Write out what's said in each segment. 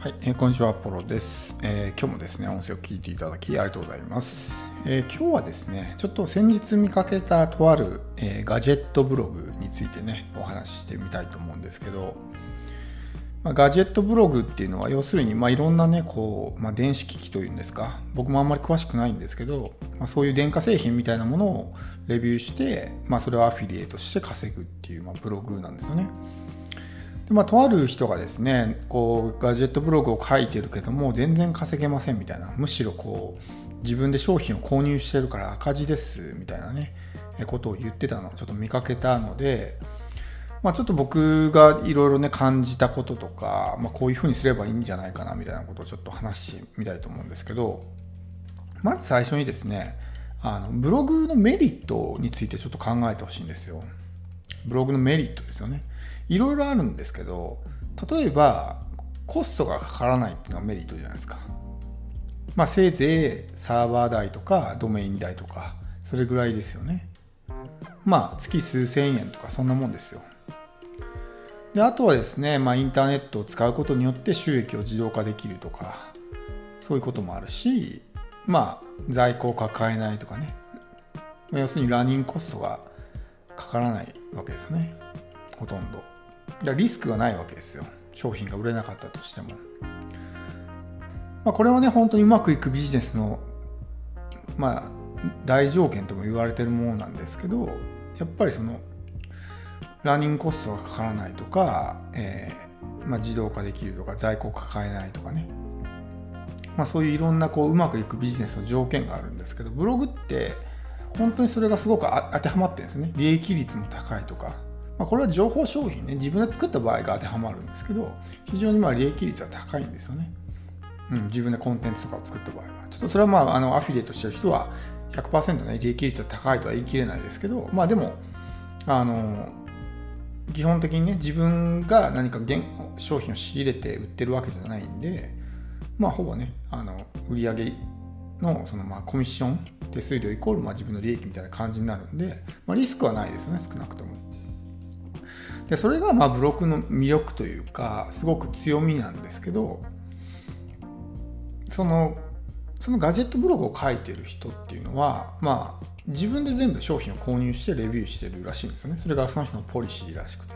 はい、えーこんにちは、ポロです、えー今日もですね、音声を聞いていただきありがとうございます。えー今日はですね、ちょっと先日見かけたとある、えガジェットブログについてね、お話ししてみたいと思うんですけど、まあ、ガジェットブログっていうのは、要するに、まあ、いろんなね、こう、まあ、電子機器というんですか、僕もあんまり詳しくないんですけど、まあ、そういう電化製品みたいなものをレビューして、まあ、それをアフィリエイトして稼ぐっていう、まあ、ブログなんですよね。でまあ、とある人がですねこうガジェットブログを書いてるけども全然稼げませんみたいなむしろこう自分で商品を購入してるから赤字ですみたいなねことを言ってたのをちょっと見かけたので、まあ、ちょっと僕がいろいろね感じたこととか、まあ、こういうふうにすればいいんじゃないかなみたいなことをちょっと話してみたいと思うんですけどまず最初にですねあのブログのメリットについてちょっと考えてほしいんですよ。ブログのメリットですよね。いろいろあるんですけど、例えばコストがかからないっていうのがメリットじゃないですか。まあせいぜいサーバー代とかドメイン代とか、それぐらいですよね。まあ月数千円とかそんなもんですよ。であとはですね、まあ、インターネットを使うことによって収益を自動化できるとか、そういうこともあるし、まあ在庫を抱えないとかね。要するにランニングコストがかからないわけですよね。ほとんど。だリスクがないわけですよ。商品が売れなかったとしても。まあ、これはね、本当にうまくいくビジネスの、まあ、大条件とも言われてるものなんですけど、やっぱりその、ランニングコストがかからないとか、えーまあ、自動化できるとか、在庫を抱えないとかね。まあ、そういういろんなこううまくいくビジネスの条件があるんですけど、ブログって本当にそれがすごく当てはまってるんですね。利益率も高いとか。まあ、これは情報商品ね、自分で作った場合が当てはまるんですけど、非常にまあ利益率は高いんですよね。うん、自分でコンテンツとかを作った場合は。ちょっとそれはまあ、あのアフィリエイトしてる人は100%ね、利益率は高いとは言い切れないですけど、まあでも、あの、基本的にね、自分が何か現商品を仕入れて売ってるわけじゃないんで、まあほぼね、あの売上のそのまあコミッション、手数料イコールまあ自分の利益みたいな感じになるんで、まあ、リスクはないですよね、少なくとも。でそれがまあブログの魅力というかすごく強みなんですけどそのそのガジェットブログを書いてる人っていうのはまあ自分で全部商品を購入してレビューしてるらしいんですよね。それがその人のポリシーらしくて。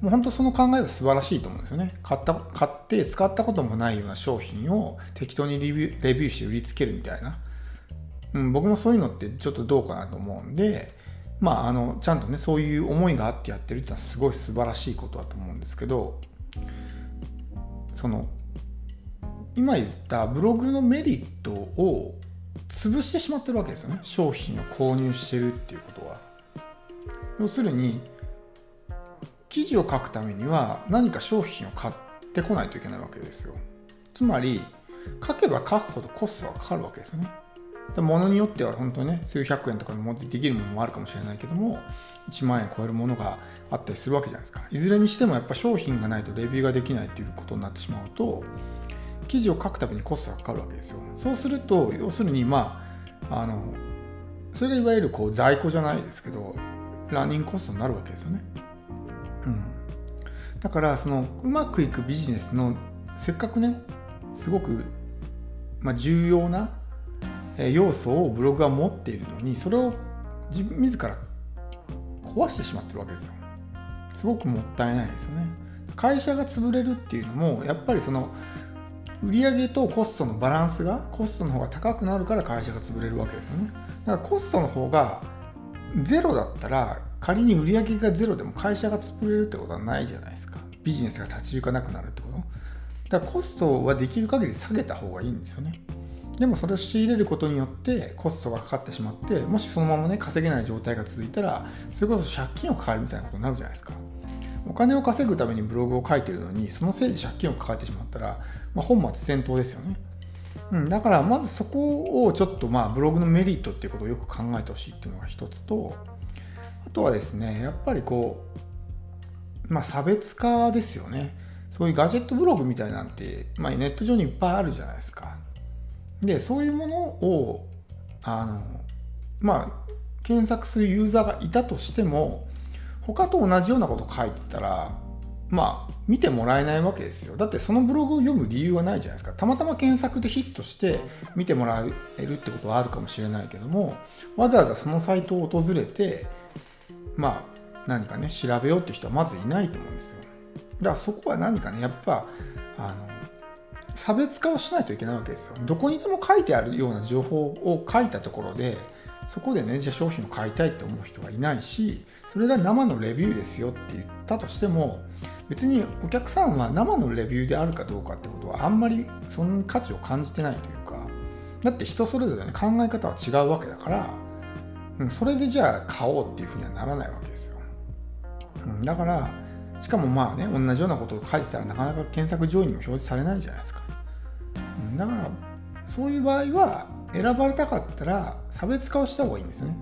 もう本当その考えは素晴らしいと思うんですよね。買った買って使ったこともないような商品を適当にレビューレビューして売りつけるみたいな、うん、僕もそういうのってちょっとどうかなと思うんでまあ、あのちゃんとねそういう思いがあってやってるってのはすごい素晴らしいことだと思うんですけどその今言ったブログのメリットを潰してしまってるわけですよね。商品を購入してるっていうことは。要するに記事を書くためには何か商品を買ってこないといけないわけですよ。つまり書けば書くほどコストがかかるわけですよね。ものによっては本当にね数百円とかでもできるものもあるかもしれないけども1万円超えるものがあったりするわけじゃないですか。いずれにしてもやっぱ商品がないとレビューができないっていうことになってしまうと記事を書くためにコストがかかるわけですよ。そうすると要するにまああのそれがいわゆるこう在庫じゃないですけどランニングコストになるわけですよね。うん。だからそのうまくいくビジネスのせっかくねすごく、まあ、重要な要素をブログは持っているのにそれを自分自ら壊してしまってるわけですよ。すごくもったいないですよね。会社が潰れるっていうのもやっぱりその売上とコストのバランスがコストの方が高くなるから会社が潰れるわけですよね。だからコストの方がゼロだったら仮に売上がゼロでも会社が潰れるってことはないじゃないですか。ビジネスが立ち行かなくなるってこと。だからコストはできる限り下げた方がいいんですよね。でもそれを仕入れることによってコストがかかってしまってもしそのままね稼げない状態が続いたらそれこそ借金を抱えるみたいなことになるじゃないですか。お金を稼ぐためにブログを書いてるのにそのせいで借金を抱えてしまったら、まあ、本末転倒ですよね、うん、だからまずそこをちょっとまあブログのメリットっていうことをよく考えてほしいっていうのが一つとあとはですねやっぱりこうまあ差別化ですよね。そういうガジェットブログみたいなんて、まあ、ネット上にいっぱいあるじゃないですか。でそういうものをあのまあ検索するユーザーがいたとしても他と同じようなことを書いてたらまあ見てもらえないわけですよ。だってそのブログを読む理由はないじゃないですか。たまたま検索でヒットして見てもらえるってことはあるかもしれないけどもわざわざそのサイトを訪れてまあ何かね調べようって人はまずいないと思うんですよ。だからそこは何かねやっぱあの差別化をしないといけないわけですよ。どこにでも書いてあるような情報を書いたところでそこでねじゃあ商品を買いたいって思う人はいないしそれが生のレビューですよって言ったとしても別にお客さんは生のレビューであるかどうかってことはあんまりその価値を感じてないというかだって人それぞれ、ね、考え方は違うわけだから、うん、それでじゃあ買おうっていうふうにはならないわけですよ、うん、だからしかもまあね同じようなことを書いてたらなかなか検索上位にも表示されないじゃないですか、だからそういう場合は選ばれたかったら差別化をした方がいいんですよね。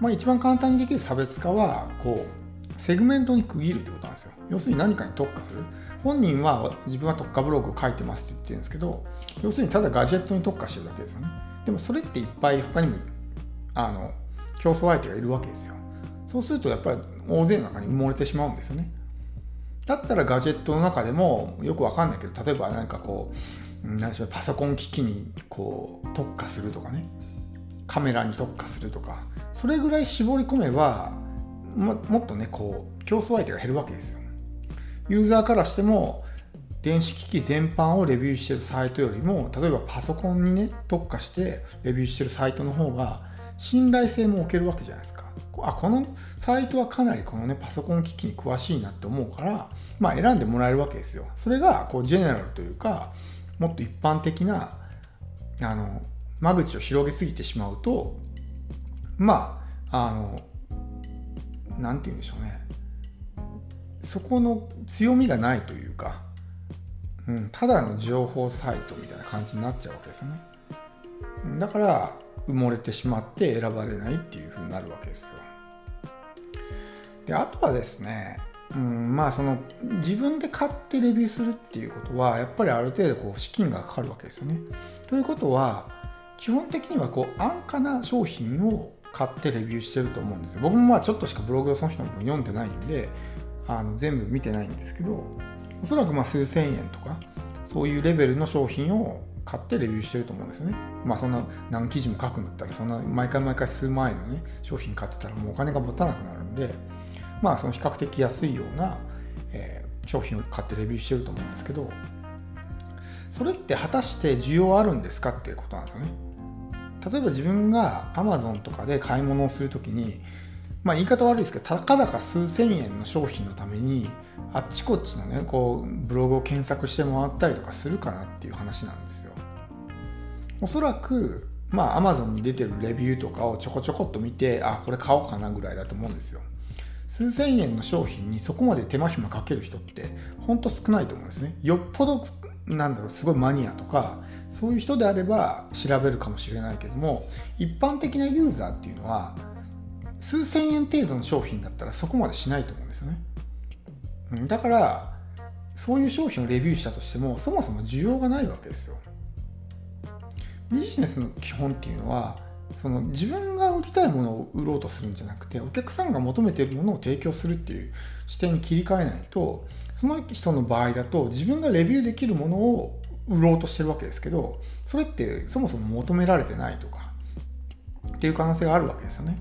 まあ一番簡単にできる差別化はこうセグメントに区切るってことなんですよ。要するに何かに特化する。本人は自分は特化ブログを書いてますって言ってるんですけど要するにただガジェットに特化してるだけですよね。でもそれっていっぱい他にもあの競争相手がいるわけですよ。そうするとやっぱり大勢の中に埋もれてしまうんですよね。だったらガジェットの中でもよくわかんないけど例えば何かこう何でしょうパソコン機器にこう特化するとかね。カメラに特化するとか。それぐらい絞り込めばももっとねこう競争相手が減るわけですよ。ユーザーからしても電子機器全般をレビューしてるサイトよりも例えばパソコンにね特化してレビューしてるサイトの方が信頼性も置けるわけじゃないですか。あこのサイトはかなりこのねパソコン機器に詳しいなって思うからまあ選んでもらえるわけですよ。それがこうジェネラルというかもっと一般的なあの間口を広げすぎてしまうとまああの何て言うんでしょうね。そこの強みがないというか、うん、ただの情報サイトみたいな感じになっちゃうわけですね。だから埋もれてしまって選ばれないっていうふうになるわけですよ。であとはですねうん、まあその自分で買ってレビューするっていうことはやっぱりある程度こう資金がかかるわけですよね。ということは基本的にはこう安価な商品を買ってレビューしてると思うんですよ。僕もまあちょっとしかブログをその人の読んでないんであの全部見てないんですけどおそらくまあ数千円とかそういうレベルの商品を買ってレビューしてると思うんですよね。まあそんな何記事も書くんだったらそんな毎回毎回数万円のね商品買ってたらもうお金が持たなくなるんでまあその比較的安いような、えー、商品を買ってレビューしてると思うんですけどそれって果たして需要あるんですかっていうことなんですよね。例えば自分が Amazon とかで買い物をするときにまあ言い方悪いですけど、たかだか数千円の商品のために、あっちこっちのね、こう、ブログを検索して回ったりとかするかなっていう話なんですよ。おそらく、まあ Amazon に出てるレビューとかをちょこちょこっと見て、あ、これ買おうかなぐらいだと思うんですよ。数千円の商品にそこまで手間暇かける人ってほんと少ないと思うんですね。よっぽどなんだろうすごいマニアとかそういう人であれば調べるかもしれないけども一般的なユーザーっていうのは数千円程度の商品だったらそこまでしないと思うんですよね。だからそういう商品をレビューしたとしてもそもそも需要がないわけですよ。ビジネスの基本っていうのはその自分が売りたいものを売ろうとするんじゃなくてお客さんが求めているものを提供するっていう視点に切り替えないとその人の場合だと自分がレビューできるものを売ろうとしてるわけですけどそれってそもそも求められてないとかっていう可能性があるわけですよね。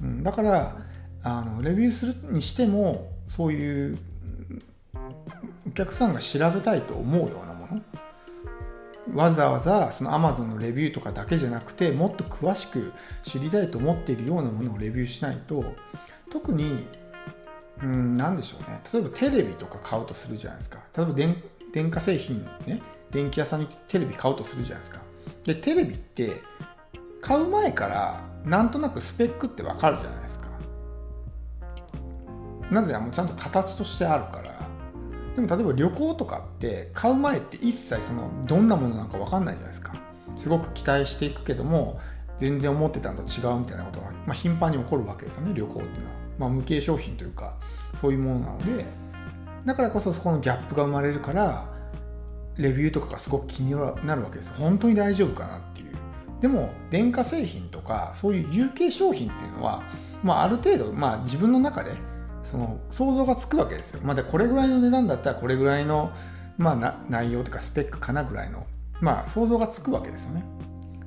うん、だからあのレビューするにしてもそういうお客さんが調べたいと思うようなわざわざその Amazon のレビューとかだけじゃなくてもっと詳しく知りたいと思っているようなものをレビューしないと特にうん何でしょうね。例えばテレビとか買うとするじゃないですか。例えば電電化製品ね電気屋さんにテレビ買うとするじゃないですか。でテレビって買う前からなんとなくスペックってわかるじゃないですか。なぜならもうちゃんと形としてあるから。でも例えば旅行とかって買う前って一切そのどんなものなのか分かんないじゃないですか。すごく期待していくけども全然思ってたのと違うみたいなことが、まあ、頻繁に起こるわけですよね旅行っていうのは、まあ、無形商品というかそういうものなので。だからこそそこのギャップが生まれるからレビューとかがすごく気になるわけです本当に大丈夫かなっていう。でも電化製品とかそういう有形商品っていうのは、まあ、ある程度、まあ、自分の中でその想像がつくわけですよ。まあ、でこれぐらいの値段だったらこれぐらいの、まあ、内容とかスペックかなぐらいの、まあ、想像がつくわけですよね。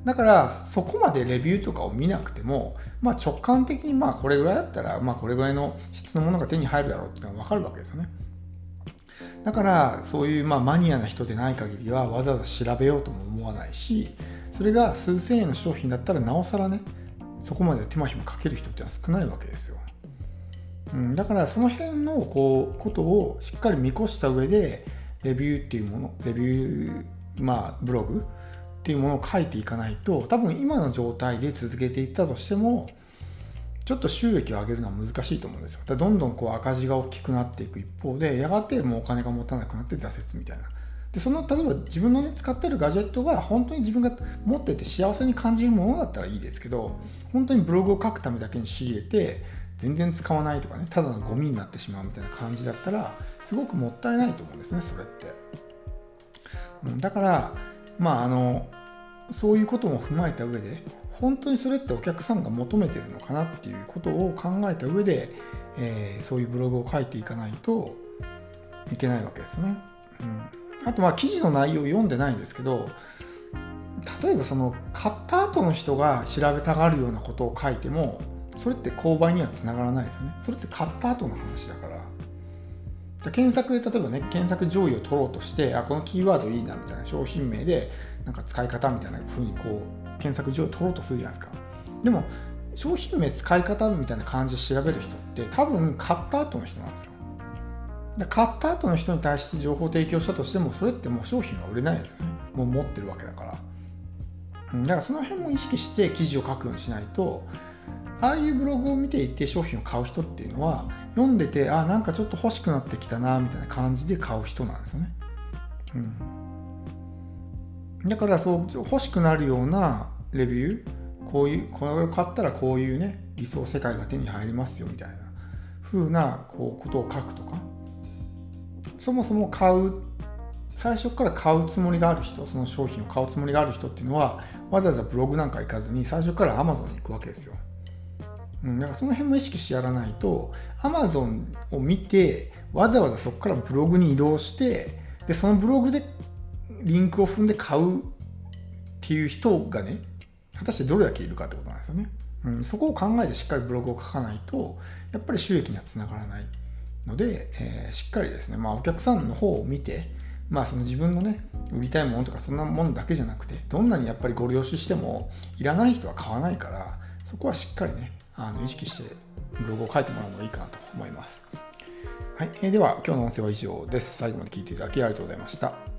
だからそこまでレビューとかを見なくても、まあ、直感的にまあこれぐらいだったら、まあ、これぐらいの質のものが手に入るだろうっていうのが分かるわけですよね。だからそういうまあマニアな人でない限りはわざわざ調べようとも思わないしそれが数千円の商品だったらなおさらねそこまで手間暇かける人ってのは少ないわけですよ。うん、だからその辺のこうことをしっかり見越した上でレビューっていうものレビューまあブログっていうものを書いていかないと多分今の状態で続けていったとしてもちょっと収益を上げるのは難しいと思うんですよ。だどんどんこう赤字が大きくなっていく一方でやがてもうお金が持たなくなって挫折みたいな。でその例えば自分の、ね、使ってるガジェットが本当に自分が持ってて幸せに感じるものだったらいいですけど本当にブログを書くためだけに仕入れて全然使わないとかねただのゴミになってしまうみたいな感じだったらすごくもったいないと思うんですねそれって。うん、だからまああのそういうことも踏まえた上で本当にそれってお客さんが求めてるのかなっていうことを考えた上で、えー、そういうブログを書いていかないといけないわけですね。うん、あとまあ記事の内容を読んでないんですけど例えばその買った後の人が調べたがるようなことを書いてもそれって購買にはつながらないですね。それって買った後の話だから。検索で例えばね検索上位を取ろうとしてあこのキーワードいいなみたいな商品名でなんか使い方みたいな風にこう検索上位を取ろうとするじゃないですかでも商品名使い方みたいな感じで調べる人って多分買った後の人なんですよ買った後の人に対して情報提供したとしてもそれってもう商品は売れないですよねもう持ってるわけだからだからその辺も意識して記事を書くようにしないとああいうブログを見ていて商品を買う人っていうのは読んでてあなんかちょっと欲しくなってきたなみたいな感じで買う人なんですよね。うん、だからそう欲しくなるようなレビューこういうこれを買ったらこういうね理想世界が手に入りますよみたいな風なこうことを書くとかそもそも買う最初から買うつもりがある人その商品を買うつもりがある人っていうのはわざわざブログなんか行かずに最初から Amazon に行くわけですよ。うん、だからその辺も意識してやらないと Amazon を見てわざわざそこからブログに移動してでそのブログでリンクを踏んで買うっていう人がね果たしてどれだけいるかってことなんですよね。うん、そこを考えてしっかりブログを書かないとやっぱり収益にはつながらないので、えー、しっかりですね、まあ、お客さんの方を見て、まあ、その自分のね売りたいものとかそんなものだけじゃなくてどんなにやっぱりご了承してもいらない人は買わないからそこはしっかりねあの意識してブログを書いてもらうのがいいかなと思います。はい、えー、では今日の音声は以上です。最後まで聞いていただきありがとうございました。